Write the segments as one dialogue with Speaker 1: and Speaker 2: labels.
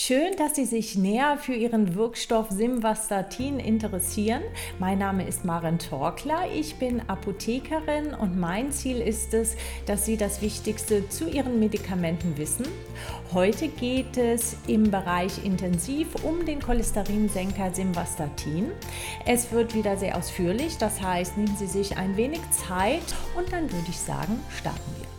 Speaker 1: Schön, dass Sie sich näher für Ihren Wirkstoff Simvastatin interessieren. Mein Name ist Maren Torkler, ich bin Apothekerin und mein Ziel ist es, dass Sie das Wichtigste zu Ihren Medikamenten wissen. Heute geht es im Bereich Intensiv um den Cholesterinsenker Simvastatin. Es wird wieder sehr ausführlich, das heißt, nehmen Sie sich ein wenig Zeit und dann würde ich sagen, starten wir.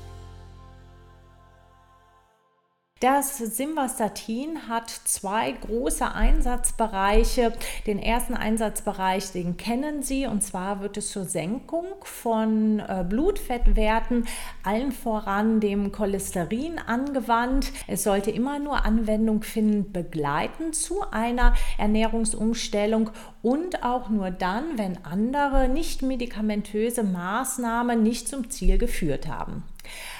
Speaker 1: Das Simvastatin hat zwei große Einsatzbereiche. Den ersten Einsatzbereich, den kennen Sie, und zwar wird es zur Senkung von äh, Blutfettwerten, allen voran dem Cholesterin angewandt. Es sollte immer nur Anwendung finden, begleitend zu einer Ernährungsumstellung und auch nur dann, wenn andere nicht medikamentöse Maßnahmen nicht zum Ziel geführt haben.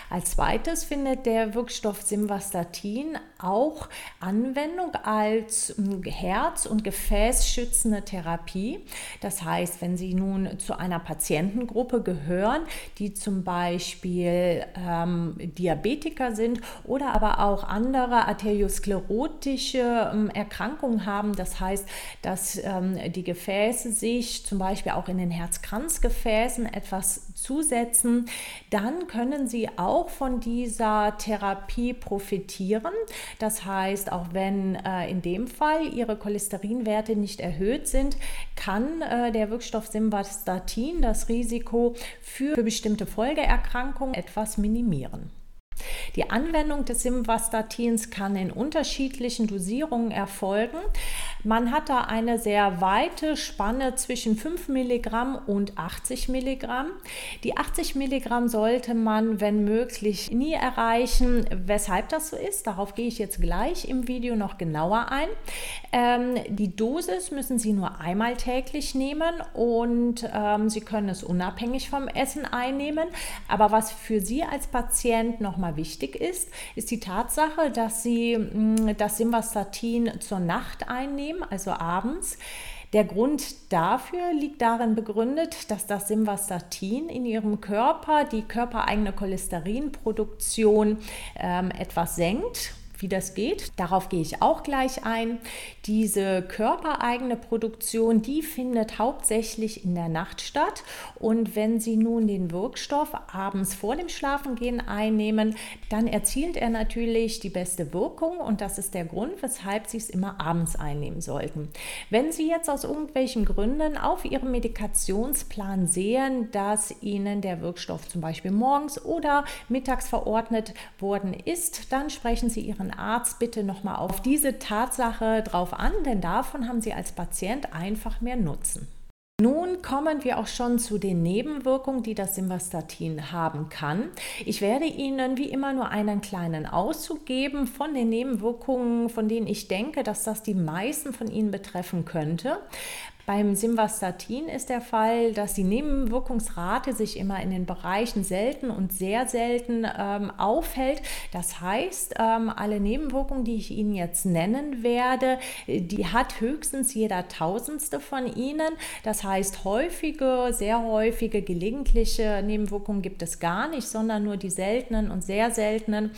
Speaker 1: Als zweites findet der Wirkstoff Simvastatin auch Anwendung als hm, Herz- und Gefäßschützende Therapie. Das heißt, wenn Sie nun zu einer Patientengruppe gehören, die zum Beispiel ähm, Diabetiker sind oder aber auch andere arteriosklerotische ähm, Erkrankungen haben, das heißt, dass ähm, die Gefäße sich zum Beispiel auch in den Herzkranzgefäßen etwas zusetzen, dann können Sie auch auch von dieser Therapie profitieren. Das heißt, auch wenn äh, in dem Fall Ihre Cholesterinwerte nicht erhöht sind, kann äh, der Wirkstoff Simvastatin das Risiko für, für bestimmte Folgeerkrankungen etwas minimieren. Die Anwendung des Simvastatins kann in unterschiedlichen Dosierungen erfolgen. Man hat da eine sehr weite Spanne zwischen 5 Milligramm und 80 Milligramm. Die 80 Milligramm sollte man, wenn möglich, nie erreichen. Weshalb das so ist, darauf gehe ich jetzt gleich im Video noch genauer ein. Ähm, die Dosis müssen Sie nur einmal täglich nehmen und ähm, Sie können es unabhängig vom Essen einnehmen. Aber was für Sie als Patient nochmal wichtig ist, ist die Tatsache, dass Sie mm, das Simvastatin zur Nacht einnehmen nehmen, also abends. Der Grund dafür liegt darin begründet, dass das Simvastatin in ihrem Körper die körpereigene Cholesterinproduktion ähm, etwas senkt wie das geht. Darauf gehe ich auch gleich ein. Diese körpereigene Produktion, die findet hauptsächlich in der Nacht statt. Und wenn Sie nun den Wirkstoff abends vor dem Schlafengehen einnehmen, dann erzielt er natürlich die beste Wirkung. Und das ist der Grund, weshalb Sie es immer abends einnehmen sollten. Wenn Sie jetzt aus irgendwelchen Gründen auf Ihrem Medikationsplan sehen, dass Ihnen der Wirkstoff zum Beispiel morgens oder mittags verordnet worden ist, dann sprechen Sie Ihren Arzt bitte nochmal auf diese Tatsache drauf an, denn davon haben Sie als Patient einfach mehr Nutzen. Nun kommen wir auch schon zu den Nebenwirkungen, die das Simvastatin haben kann. Ich werde Ihnen wie immer nur einen kleinen Auszug geben von den Nebenwirkungen, von denen ich denke, dass das die meisten von Ihnen betreffen könnte. Beim Simvastatin ist der Fall, dass die Nebenwirkungsrate sich immer in den Bereichen selten und sehr selten ähm, aufhält. Das heißt, ähm, alle Nebenwirkungen, die ich Ihnen jetzt nennen werde, die hat höchstens jeder Tausendste von Ihnen. Das heißt, häufige, sehr häufige, gelegentliche Nebenwirkungen gibt es gar nicht, sondern nur die seltenen und sehr seltenen.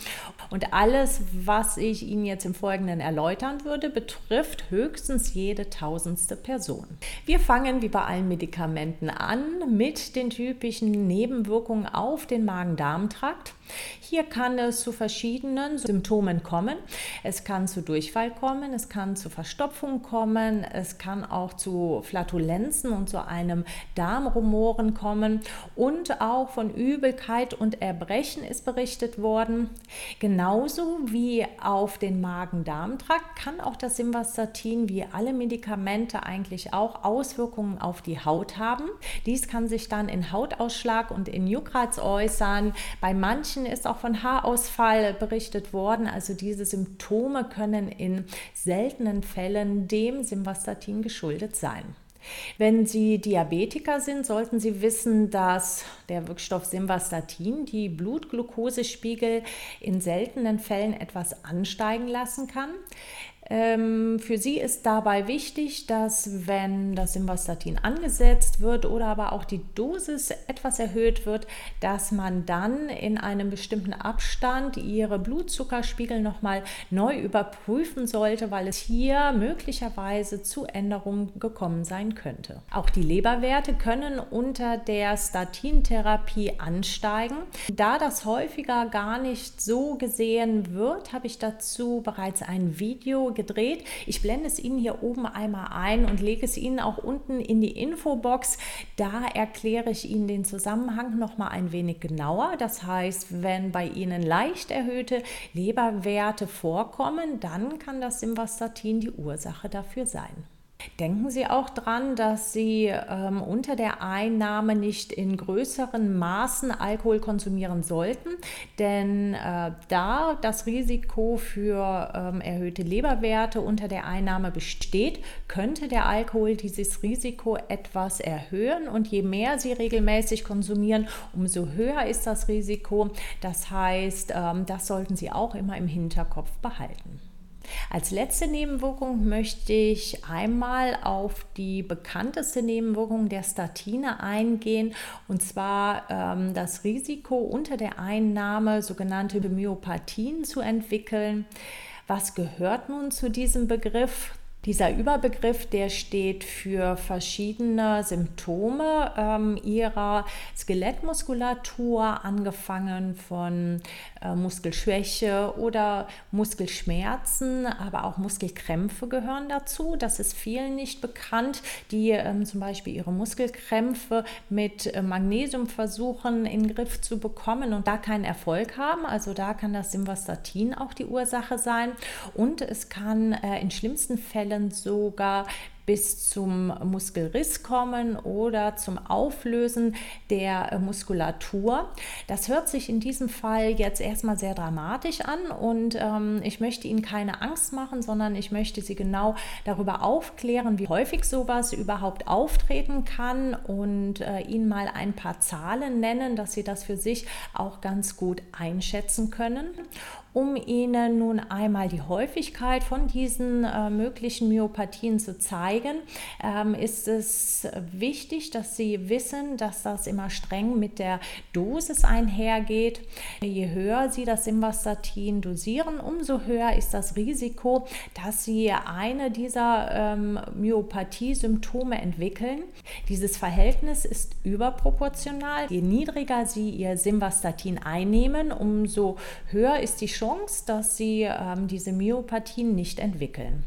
Speaker 1: Und alles, was ich Ihnen jetzt im Folgenden erläutern würde, betrifft höchstens jede tausendste Person. Wir fangen wie bei allen Medikamenten an mit den typischen Nebenwirkungen auf den Magen-Darm-Trakt. Hier kann es zu verschiedenen Symptomen kommen. Es kann zu Durchfall kommen, es kann zu Verstopfung kommen, es kann auch zu Flatulenzen und zu einem Darmrumoren kommen und auch von Übelkeit und Erbrechen ist berichtet worden. Genauso wie auf den Magen-Darm-Trakt kann auch das Simvastatin wie alle Medikamente eigentlich auch Auswirkungen auf die Haut haben. Dies kann sich dann in Hautausschlag und in Juckreiz äußern. Bei manchen Menschen ist auch von Haarausfall berichtet worden. Also diese Symptome können in seltenen Fällen dem Simvastatin geschuldet sein. Wenn Sie Diabetiker sind, sollten Sie wissen, dass der Wirkstoff Simvastatin die Blutglukosespiegel in seltenen Fällen etwas ansteigen lassen kann. Ähm, für sie ist dabei wichtig, dass wenn das Simvastatin angesetzt wird oder aber auch die Dosis etwas erhöht wird, dass man dann in einem bestimmten Abstand ihre Blutzuckerspiegel nochmal neu überprüfen sollte, weil es hier möglicherweise zu Änderungen gekommen sein könnte. Auch die Leberwerte können unter der Statintherapie ansteigen. Da das häufiger gar nicht so gesehen wird, habe ich dazu bereits ein Video gedreht. Ich blende es Ihnen hier oben einmal ein und lege es Ihnen auch unten in die Infobox. Da erkläre ich Ihnen den Zusammenhang noch mal ein wenig genauer. Das heißt, wenn bei Ihnen leicht erhöhte Leberwerte vorkommen, dann kann das Simvastatin die Ursache dafür sein. Denken Sie auch dran, dass Sie ähm, unter der Einnahme nicht in größeren Maßen Alkohol konsumieren sollten, denn äh, da das Risiko für ähm, erhöhte Leberwerte unter der Einnahme besteht, könnte der Alkohol dieses Risiko etwas erhöhen und je mehr Sie regelmäßig konsumieren, umso höher ist das Risiko. Das heißt, ähm, das sollten Sie auch immer im Hinterkopf behalten. Als letzte Nebenwirkung möchte ich einmal auf die bekannteste Nebenwirkung der Statine eingehen, und zwar ähm, das Risiko unter der Einnahme sogenannte Myopathien zu entwickeln. Was gehört nun zu diesem Begriff? Dieser Überbegriff, der steht für verschiedene Symptome ähm, ihrer Skelettmuskulatur, angefangen von äh, Muskelschwäche oder Muskelschmerzen, aber auch Muskelkrämpfe gehören dazu. Das ist vielen nicht bekannt, die ähm, zum Beispiel ihre Muskelkrämpfe mit äh, Magnesium versuchen in den Griff zu bekommen und da keinen Erfolg haben. Also da kann das Simvastatin auch die Ursache sein. Und es kann äh, in schlimmsten Fällen Fällen sogar bis zum Muskelriss kommen oder zum Auflösen der Muskulatur. Das hört sich in diesem Fall jetzt erstmal sehr dramatisch an und ähm, ich möchte Ihnen keine Angst machen, sondern ich möchte Sie genau darüber aufklären, wie häufig sowas überhaupt auftreten kann und äh, Ihnen mal ein paar Zahlen nennen, dass Sie das für sich auch ganz gut einschätzen können um Ihnen nun einmal die Häufigkeit von diesen äh, möglichen Myopathien zu zeigen, ähm, ist es wichtig, dass Sie wissen, dass das immer streng mit der Dosis einhergeht. Je höher Sie das Simvastatin dosieren, umso höher ist das Risiko, dass Sie eine dieser ähm, Myopathie-Symptome entwickeln. Dieses Verhältnis ist überproportional. Je niedriger Sie Ihr Simvastatin einnehmen, umso höher ist die Chance, Chance, dass sie ähm, diese Myopathien nicht entwickeln.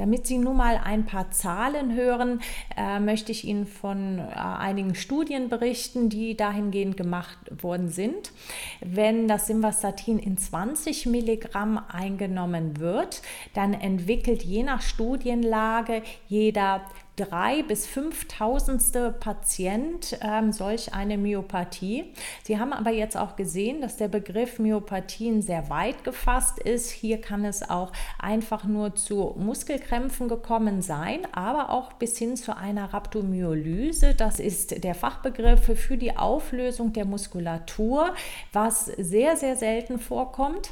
Speaker 1: Damit Sie nun mal ein paar Zahlen hören, äh, möchte ich Ihnen von äh, einigen Studien berichten, die dahingehend gemacht worden sind. Wenn das Simvastatin in 20 Milligramm eingenommen wird, dann entwickelt je nach Studienlage jeder drei bis fünftausendste Patient ähm, solch eine Myopathie. Sie haben aber jetzt auch gesehen, dass der Begriff Myopathien sehr weit gefasst ist. Hier kann es auch einfach nur zu Muskelkrämpfen gekommen sein, aber auch bis hin zu einer Rhabdomyolyse. Das ist der Fachbegriff für die Auflösung der Muskulatur, was sehr, sehr selten vorkommt.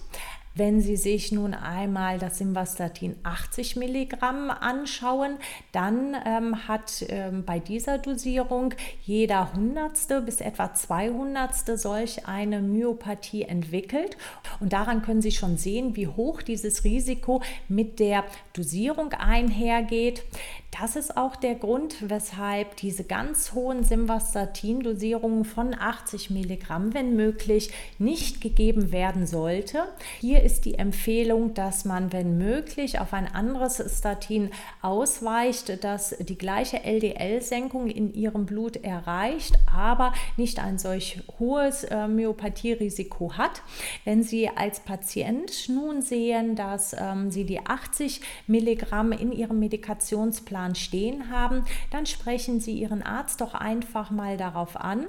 Speaker 1: Wenn Sie sich nun einmal das Simvastatin 80 Milligramm anschauen, dann ähm, hat ähm, bei dieser Dosierung jeder Hundertste bis etwa 200. solch eine Myopathie entwickelt. Und daran können Sie schon sehen, wie hoch dieses Risiko mit der Dosierung einhergeht. Das ist auch der Grund, weshalb diese ganz hohen Simvastatin-Dosierungen von 80 Milligramm, wenn möglich, nicht gegeben werden sollte. Hier ist die Empfehlung, dass man, wenn möglich, auf ein anderes Statin ausweicht, das die gleiche LDL-Senkung in ihrem Blut erreicht, aber nicht ein solch hohes äh, Myopathie-Risiko hat. Wenn Sie als Patient nun sehen, dass ähm, Sie die 80 Milligramm in Ihrem Medikationsplan Plan stehen haben, dann sprechen Sie Ihren Arzt doch einfach mal darauf an.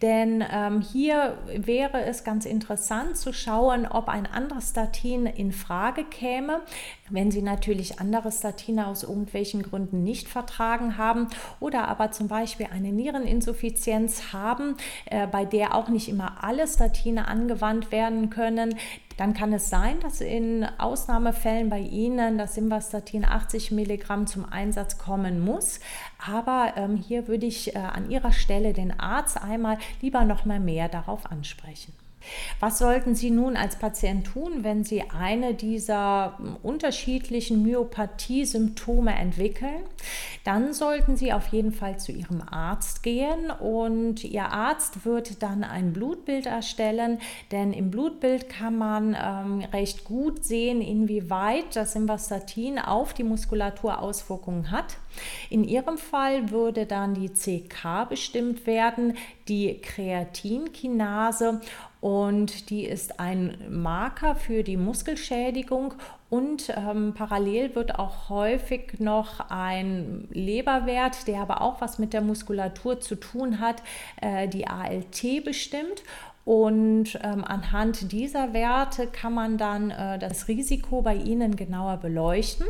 Speaker 1: Denn ähm, hier wäre es ganz interessant zu schauen, ob ein anderes Statin in Frage käme. Wenn Sie natürlich andere Statine aus irgendwelchen Gründen nicht vertragen haben oder aber zum Beispiel eine Niereninsuffizienz haben, äh, bei der auch nicht immer alle Statine angewandt werden können, dann kann es sein, dass in Ausnahmefällen bei Ihnen das Simvastatin 80 Milligramm zum Einsatz kommen muss. Aber ähm, hier würde ich äh, an Ihrer Stelle den Arzt einmal lieber noch mal mehr darauf ansprechen. Was sollten Sie nun als Patient tun, wenn Sie eine dieser unterschiedlichen Myopathie-Symptome entwickeln? Dann sollten Sie auf jeden Fall zu Ihrem Arzt gehen und Ihr Arzt wird dann ein Blutbild erstellen, denn im Blutbild kann man ähm, recht gut sehen, inwieweit das Simvastatin auf die Muskulatur Auswirkungen hat. In Ihrem Fall würde dann die CK bestimmt werden, die Kreatinkinase und die ist ein Marker für die Muskelschädigung und ähm, parallel wird auch häufig noch ein Leberwert, der aber auch was mit der Muskulatur zu tun hat, äh, die ALT bestimmt. Und ähm, anhand dieser Werte kann man dann äh, das Risiko bei Ihnen genauer beleuchten.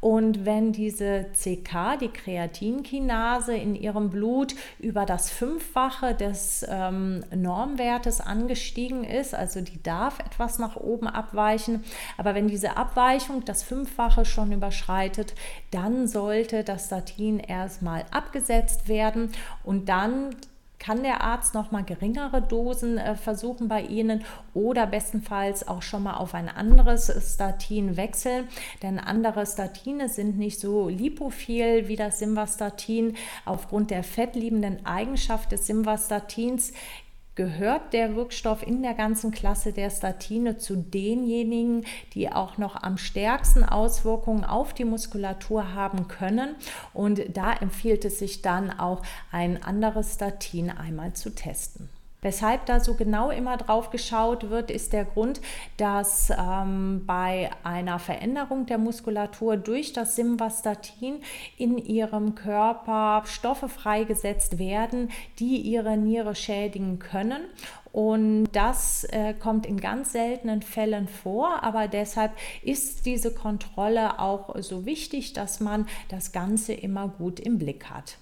Speaker 1: Und wenn diese CK, die Kreatinkinase in ihrem Blut über das Fünffache des ähm, Normwertes angestiegen ist, also die darf etwas nach oben abweichen, aber wenn diese Abweichung das Fünffache schon überschreitet, dann sollte das Statin erstmal abgesetzt werden und dann kann der Arzt noch mal geringere Dosen äh, versuchen bei Ihnen oder bestenfalls auch schon mal auf ein anderes Statin wechseln, denn andere Statine sind nicht so lipophil wie das Simvastatin. Aufgrund der fettliebenden Eigenschaft des Simvastatins gehört der Wirkstoff in der ganzen Klasse der Statine zu denjenigen, die auch noch am stärksten Auswirkungen auf die Muskulatur haben können. Und da empfiehlt es sich dann auch, ein anderes Statin einmal zu testen. Weshalb da so genau immer drauf geschaut wird, ist der Grund, dass ähm, bei einer Veränderung der Muskulatur durch das Simvastatin in ihrem Körper Stoffe freigesetzt werden, die ihre Niere schädigen können. Und das äh, kommt in ganz seltenen Fällen vor, aber deshalb ist diese Kontrolle auch so wichtig, dass man das Ganze immer gut im Blick hat.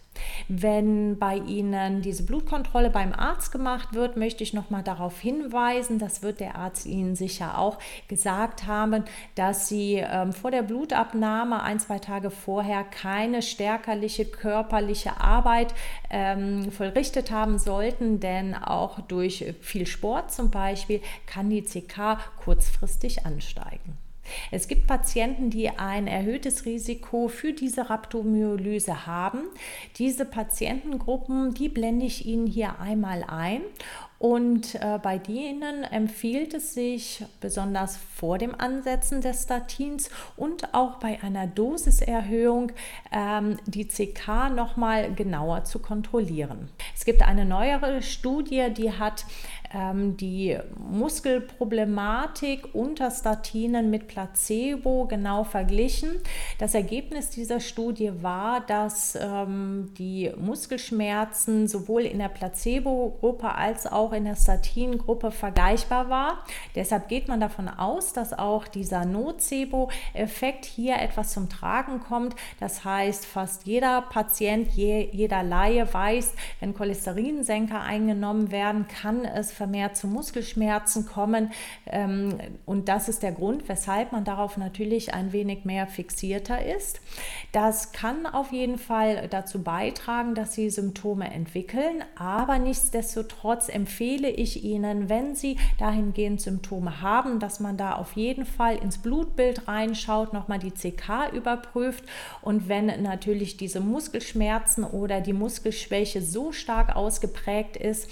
Speaker 1: Wenn bei Ihnen diese Blutkontrolle beim Arzt gemacht wird, möchte ich noch mal darauf hinweisen, das wird der Arzt Ihnen sicher auch gesagt haben, dass Sie ähm, vor der Blutabnahme ein, zwei Tage vorher keine stärkerliche körperliche Arbeit ähm, vollrichtet haben sollten, denn auch durch viel Sport zum Beispiel kann die CK kurzfristig ansteigen. Es gibt Patienten, die ein erhöhtes Risiko für diese Rhabdomyolyse haben. Diese Patientengruppen, die blende ich Ihnen hier einmal ein und äh, bei denen empfiehlt es sich, besonders vor dem Ansetzen des Statins und auch bei einer Dosiserhöhung, ähm, die CK nochmal genauer zu kontrollieren. Es gibt eine neuere Studie, die hat die Muskelproblematik unter Statinen mit Placebo genau verglichen. Das Ergebnis dieser Studie war, dass ähm, die Muskelschmerzen sowohl in der Placebo-Gruppe als auch in der Statin-Gruppe vergleichbar war. Deshalb geht man davon aus, dass auch dieser Nocebo-Effekt hier etwas zum Tragen kommt. Das heißt, fast jeder Patient, jeder Laie weiß, wenn Cholesterinsenker eingenommen werden, kann es vermehrt zu Muskelschmerzen kommen. Ähm, und das ist der Grund, weshalb man darauf natürlich ein wenig mehr fixierter ist. Das kann auf jeden Fall dazu beitragen, dass Sie Symptome entwickeln, aber nichtsdestotrotz empfehle ich Ihnen, wenn Sie dahingehend Symptome haben, dass man da auf jeden Fall ins Blutbild reinschaut, nochmal die CK überprüft und wenn natürlich diese Muskelschmerzen oder die Muskelschwäche so stark ausgeprägt ist,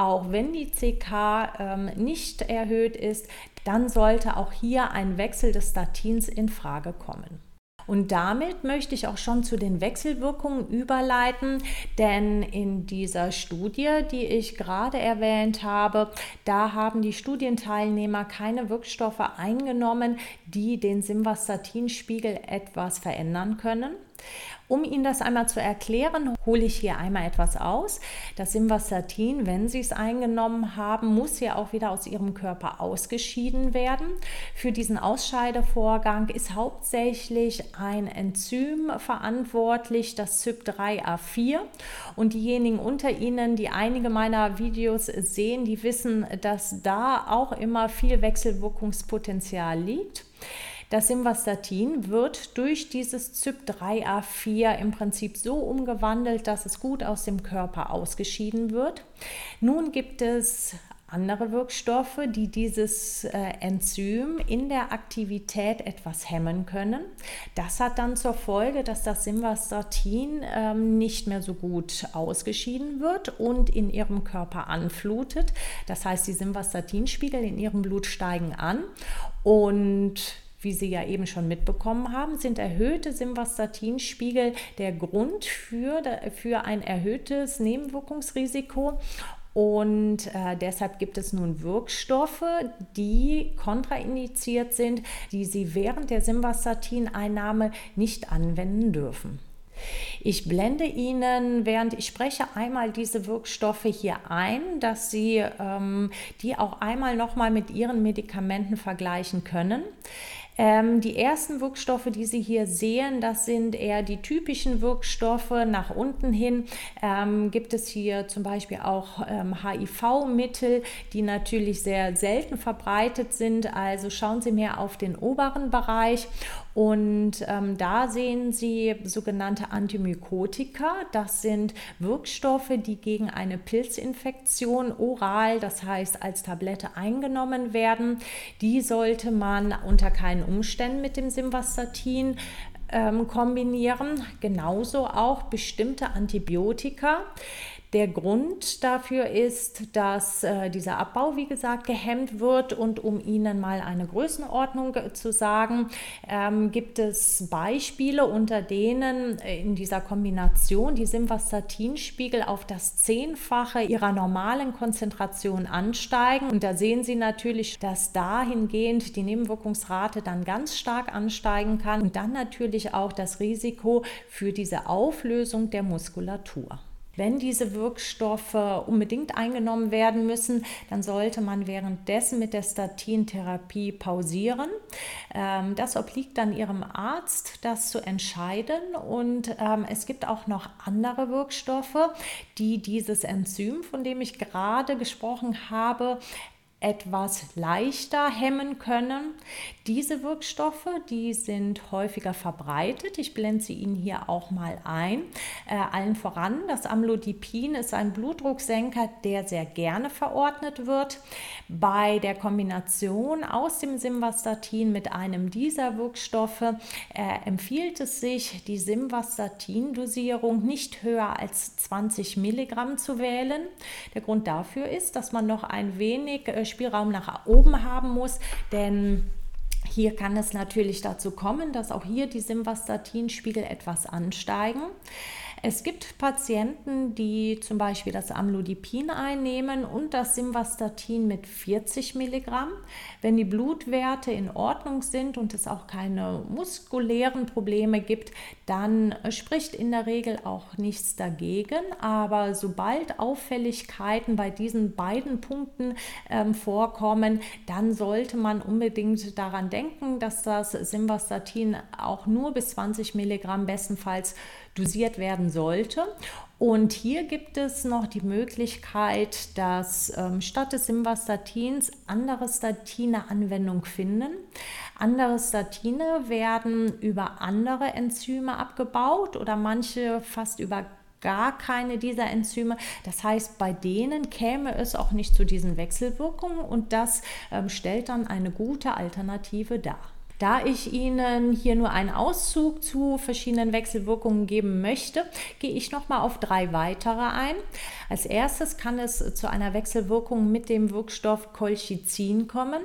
Speaker 1: auch wenn die CK ähm, nicht erhöht ist, dann sollte auch hier ein Wechsel des Statins in Frage kommen. Und damit möchte ich auch schon zu den Wechselwirkungen überleiten, denn in dieser Studie, die ich gerade erwähnt habe, da haben die Studienteilnehmer keine Wirkstoffe eingenommen, die den Simvastatinspiegel etwas verändern können. Um Ihnen das einmal zu erklären, hole ich hier einmal etwas aus. Das Simvastatin, wenn Sie es eingenommen haben, muss ja auch wieder aus Ihrem Körper ausgeschieden werden. Für diesen Ausscheidevorgang ist hauptsächlich ein Enzym verantwortlich, das CYP3A4. Und diejenigen unter Ihnen, die einige meiner Videos sehen, die wissen, dass da auch immer viel Wechselwirkungspotenzial liegt. Das Simvastatin wird durch dieses CYP3A4 im Prinzip so umgewandelt, dass es gut aus dem Körper ausgeschieden wird. Nun gibt es andere Wirkstoffe, die dieses äh, Enzym in der Aktivität etwas hemmen können. Das hat dann zur Folge, dass das Simvastatin ähm, nicht mehr so gut ausgeschieden wird und in ihrem Körper anflutet. Das heißt, die Simvastatinspiegel in ihrem Blut steigen an und wie Sie ja eben schon mitbekommen haben, sind erhöhte Simvastatinspiegel der Grund für, für ein erhöhtes Nebenwirkungsrisiko. Und äh, deshalb gibt es nun Wirkstoffe, die kontraindiziert sind, die Sie während der Simvastatin-Einnahme nicht anwenden dürfen. Ich blende Ihnen, während ich spreche, einmal diese Wirkstoffe hier ein, dass Sie ähm, die auch einmal nochmal mit Ihren Medikamenten vergleichen können. Ähm, die ersten Wirkstoffe, die Sie hier sehen, das sind eher die typischen Wirkstoffe. Nach unten hin ähm, gibt es hier zum Beispiel auch ähm, HIV-Mittel, die natürlich sehr selten verbreitet sind. Also schauen Sie mehr auf den oberen Bereich. Und ähm, da sehen Sie sogenannte Antimykotika. Das sind Wirkstoffe, die gegen eine Pilzinfektion oral, das heißt als Tablette eingenommen werden. Die sollte man unter keinen Umständen mit dem Simvastatin ähm, kombinieren. Genauso auch bestimmte Antibiotika. Der Grund dafür ist, dass äh, dieser Abbau, wie gesagt, gehemmt wird. Und um Ihnen mal eine Größenordnung zu sagen, ähm, gibt es Beispiele, unter denen äh, in dieser Kombination die Simvastatinspiegel auf das Zehnfache ihrer normalen Konzentration ansteigen. Und da sehen Sie natürlich, dass dahingehend die Nebenwirkungsrate dann ganz stark ansteigen kann und dann natürlich auch das Risiko für diese Auflösung der Muskulatur. Wenn diese Wirkstoffe unbedingt eingenommen werden müssen, dann sollte man währenddessen mit der Statintherapie pausieren. Ähm, das obliegt dann Ihrem Arzt, das zu entscheiden. Und ähm, es gibt auch noch andere Wirkstoffe, die dieses Enzym, von dem ich gerade gesprochen habe, etwas leichter hemmen können. Diese Wirkstoffe, die sind häufiger verbreitet. Ich blende sie Ihnen hier auch mal ein. Äh, allen voran, das Amlodipin ist ein Blutdrucksenker, der sehr gerne verordnet wird. Bei der Kombination aus dem Simvastatin mit einem dieser Wirkstoffe äh, empfiehlt es sich, die Simvastatin-Dosierung nicht höher als 20 Milligramm zu wählen. Der Grund dafür ist, dass man noch ein wenig äh, Spielraum nach oben haben muss, denn hier kann es natürlich dazu kommen, dass auch hier die Simvastatinspiegel etwas ansteigen. Es gibt Patienten, die zum Beispiel das Amlodipin einnehmen und das Simvastatin mit 40 Milligramm. Wenn die Blutwerte in Ordnung sind und es auch keine muskulären Probleme gibt, dann spricht in der Regel auch nichts dagegen. Aber sobald Auffälligkeiten bei diesen beiden Punkten ähm, vorkommen, dann sollte man unbedingt daran denken, dass das Simvastatin auch nur bis 20 Milligramm bestenfalls dosiert werden sollte. Und hier gibt es noch die Möglichkeit, dass ähm, statt des Simvastatins andere Statine Anwendung finden. Andere Statine werden über andere Enzyme abgebaut oder manche fast über gar keine dieser Enzyme. Das heißt, bei denen käme es auch nicht zu diesen Wechselwirkungen und das ähm, stellt dann eine gute Alternative dar. Da ich Ihnen hier nur einen Auszug zu verschiedenen Wechselwirkungen geben möchte, gehe ich noch mal auf drei weitere ein. Als erstes kann es zu einer Wechselwirkung mit dem Wirkstoff Colchicin kommen.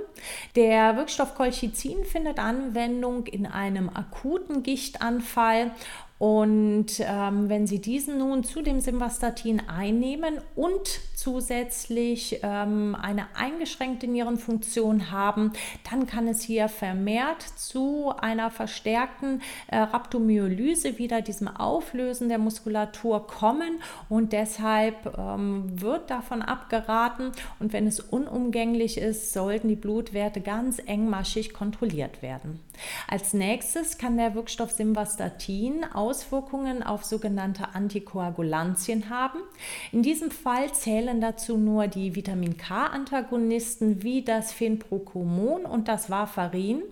Speaker 1: Der Wirkstoff Colchicin findet Anwendung in einem akuten Gichtanfall Und ähm, wenn Sie diesen nun zu dem Simvastatin einnehmen und zusätzlich ähm, eine eingeschränkte Nierenfunktion haben, dann kann es hier vermehrt zu einer verstärkten äh, Rhabdomyolyse, wieder diesem Auflösen der Muskulatur kommen und deshalb ähm, wird davon abgeraten und wenn es unumgänglich ist, sollten die Blutwerte ganz engmaschig kontrolliert werden. Als nächstes kann der Wirkstoff Simvastatin Auswirkungen auf sogenannte Antikoagulantien haben. In diesem Fall zählen dazu nur die Vitamin K-Antagonisten wie das Phenprocumon und das Warfarin.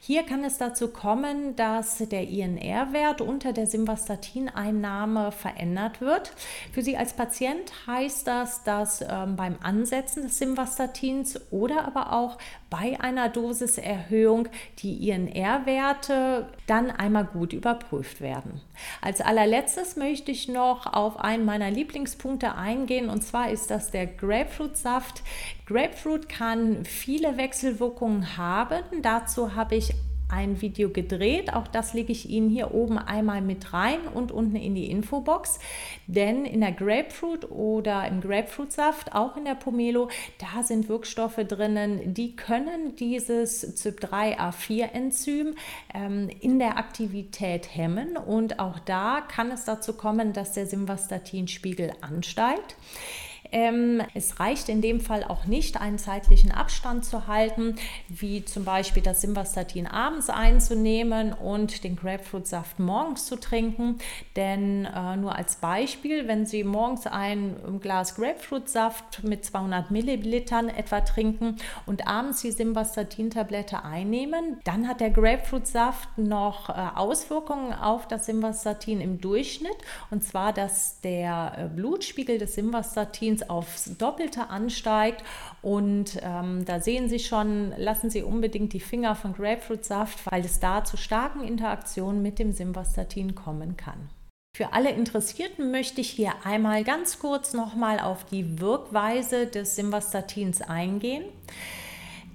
Speaker 1: Hier kann es dazu kommen, dass der INR-Wert unter der Simvastatin-Einnahme verändert wird. Für Sie als Patient heißt das, dass ähm, beim Ansetzen des Simvastatins oder aber auch bei einer Dosiserhöhung die INR-Werte dann einmal gut überprüft werden. Als allerletztes möchte ich noch auf einen meiner Lieblingspunkte eingehen und zwar ist das der Grapefruitsaft. Grapefruit kann viele Wechselwirkungen haben. Dazu habe ich ein Video gedreht. Auch das lege ich Ihnen hier oben einmal mit rein und unten in die Infobox. Denn in der Grapefruit oder im Grapefruitsaft, auch in der Pomelo, da sind Wirkstoffe drinnen, die können dieses CYP3A4-Enzym ähm, in der Aktivität hemmen. Und auch da kann es dazu kommen, dass der Simvastatinspiegel ansteigt. Ähm, es reicht in dem Fall auch nicht, einen zeitlichen Abstand zu halten, wie zum Beispiel das Simvastatin abends einzunehmen und den Grapefruitsaft morgens zu trinken. Denn äh, nur als Beispiel, wenn Sie morgens ein Glas Grapefruitsaft mit 200 Millilitern etwa trinken und abends die Simvastatin-Tablette einnehmen, dann hat der Grapefruitsaft noch äh, Auswirkungen auf das Simvastatin im Durchschnitt. Und zwar, dass der äh, Blutspiegel des Simvastatins Proteins aufs Doppelte ansteigt. Und ähm, da sehen Sie schon, lassen Sie unbedingt die Finger von Grapefruitsaft, weil es da zu starken Interaktionen mit dem Simvastatin kommen kann. Für alle Interessierten möchte ich hier einmal ganz kurz nochmal auf die Wirkweise des Simvastatins eingehen.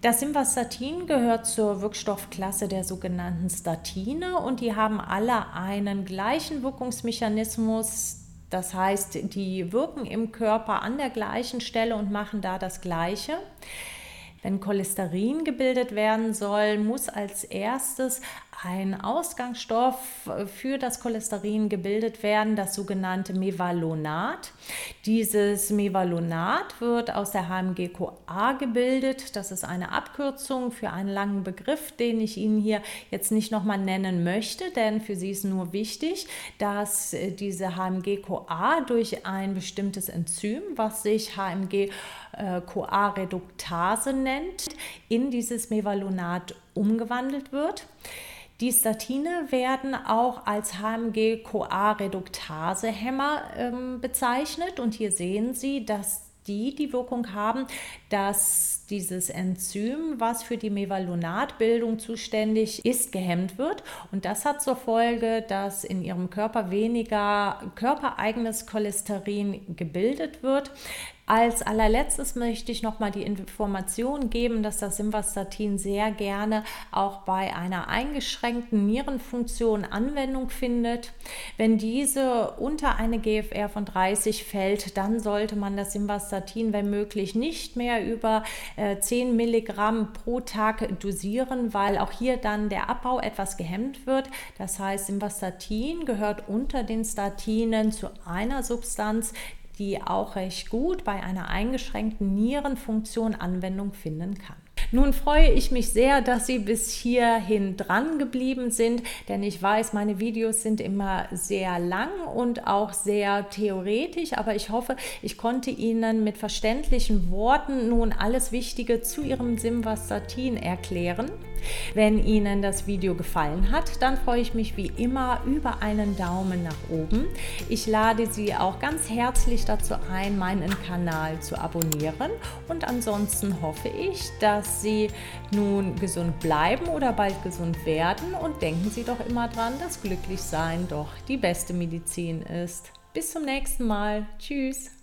Speaker 1: Das Simvastatin gehört zur Wirkstoffklasse der sogenannten Statine und die haben alle einen gleichen Wirkungsmechanismus, das heißt, die wirken im Körper an der gleichen Stelle und machen da das Gleiche. Wenn Cholesterin gebildet werden soll, muss als erstes ein Ausgangsstoff für das Cholesterin gebildet werden, das sogenannte Mevalonat. Dieses Mevalonat wird aus der HMG-CoA gebildet. Das ist eine Abkürzung für einen langen Begriff, den ich Ihnen hier jetzt nicht nochmal nennen möchte, denn für Sie ist nur wichtig, dass diese HMG-CoA durch ein bestimmtes Enzym, was sich HMG-CoA-Reduktase nennt, in dieses Mevalonat umgewandelt wird. Die Statine werden auch als HMG-CoA-Reduktase-Hämmer ähm, bezeichnet und hier sehen Sie, dass die die Wirkung haben, dass dieses Enzym, was für die Mevalonatbildung zuständig ist, gehemmt wird. Und das hat zur Folge, dass in ihrem Körper weniger körpereigenes Cholesterin gebildet wird. Als allerletztes möchte ich noch mal die Information geben, dass das Simvastatin sehr gerne auch bei einer eingeschränkten Nierenfunktion Anwendung findet. Wenn diese unter eine GFR von 30 fällt, dann sollte man das Simvastatin, wenn möglich, nicht mehr über äh, 10 Milligramm pro Tag dosieren, weil auch hier dann der Abbau etwas gehemmt wird. Das heißt, Simvastatin gehört unter den Statinen zu einer Substanz, die auch recht gut bei einer eingeschränkten Nierenfunktion Anwendung finden kann. Nun freue ich mich sehr, dass Sie bis hierhin dran geblieben sind, denn ich weiß, meine Videos sind immer sehr lang und auch sehr theoretisch, aber ich hoffe, ich konnte Ihnen mit verständlichen Worten nun alles Wichtige zu Ihrem Simvastatin erklären. Wenn Ihnen das Video gefallen hat, dann freue ich mich wie immer über einen Daumen nach oben. Ich lade Sie auch ganz herzlich dazu ein, meinen Kanal zu abonnieren und ansonsten hoffe ich, dass Sie nun gesund bleiben oder bald gesund werden und denken Sie doch immer dran, dass Glücklichsein doch die beste Medizin ist. Bis zum nächsten Mal. Tschüss.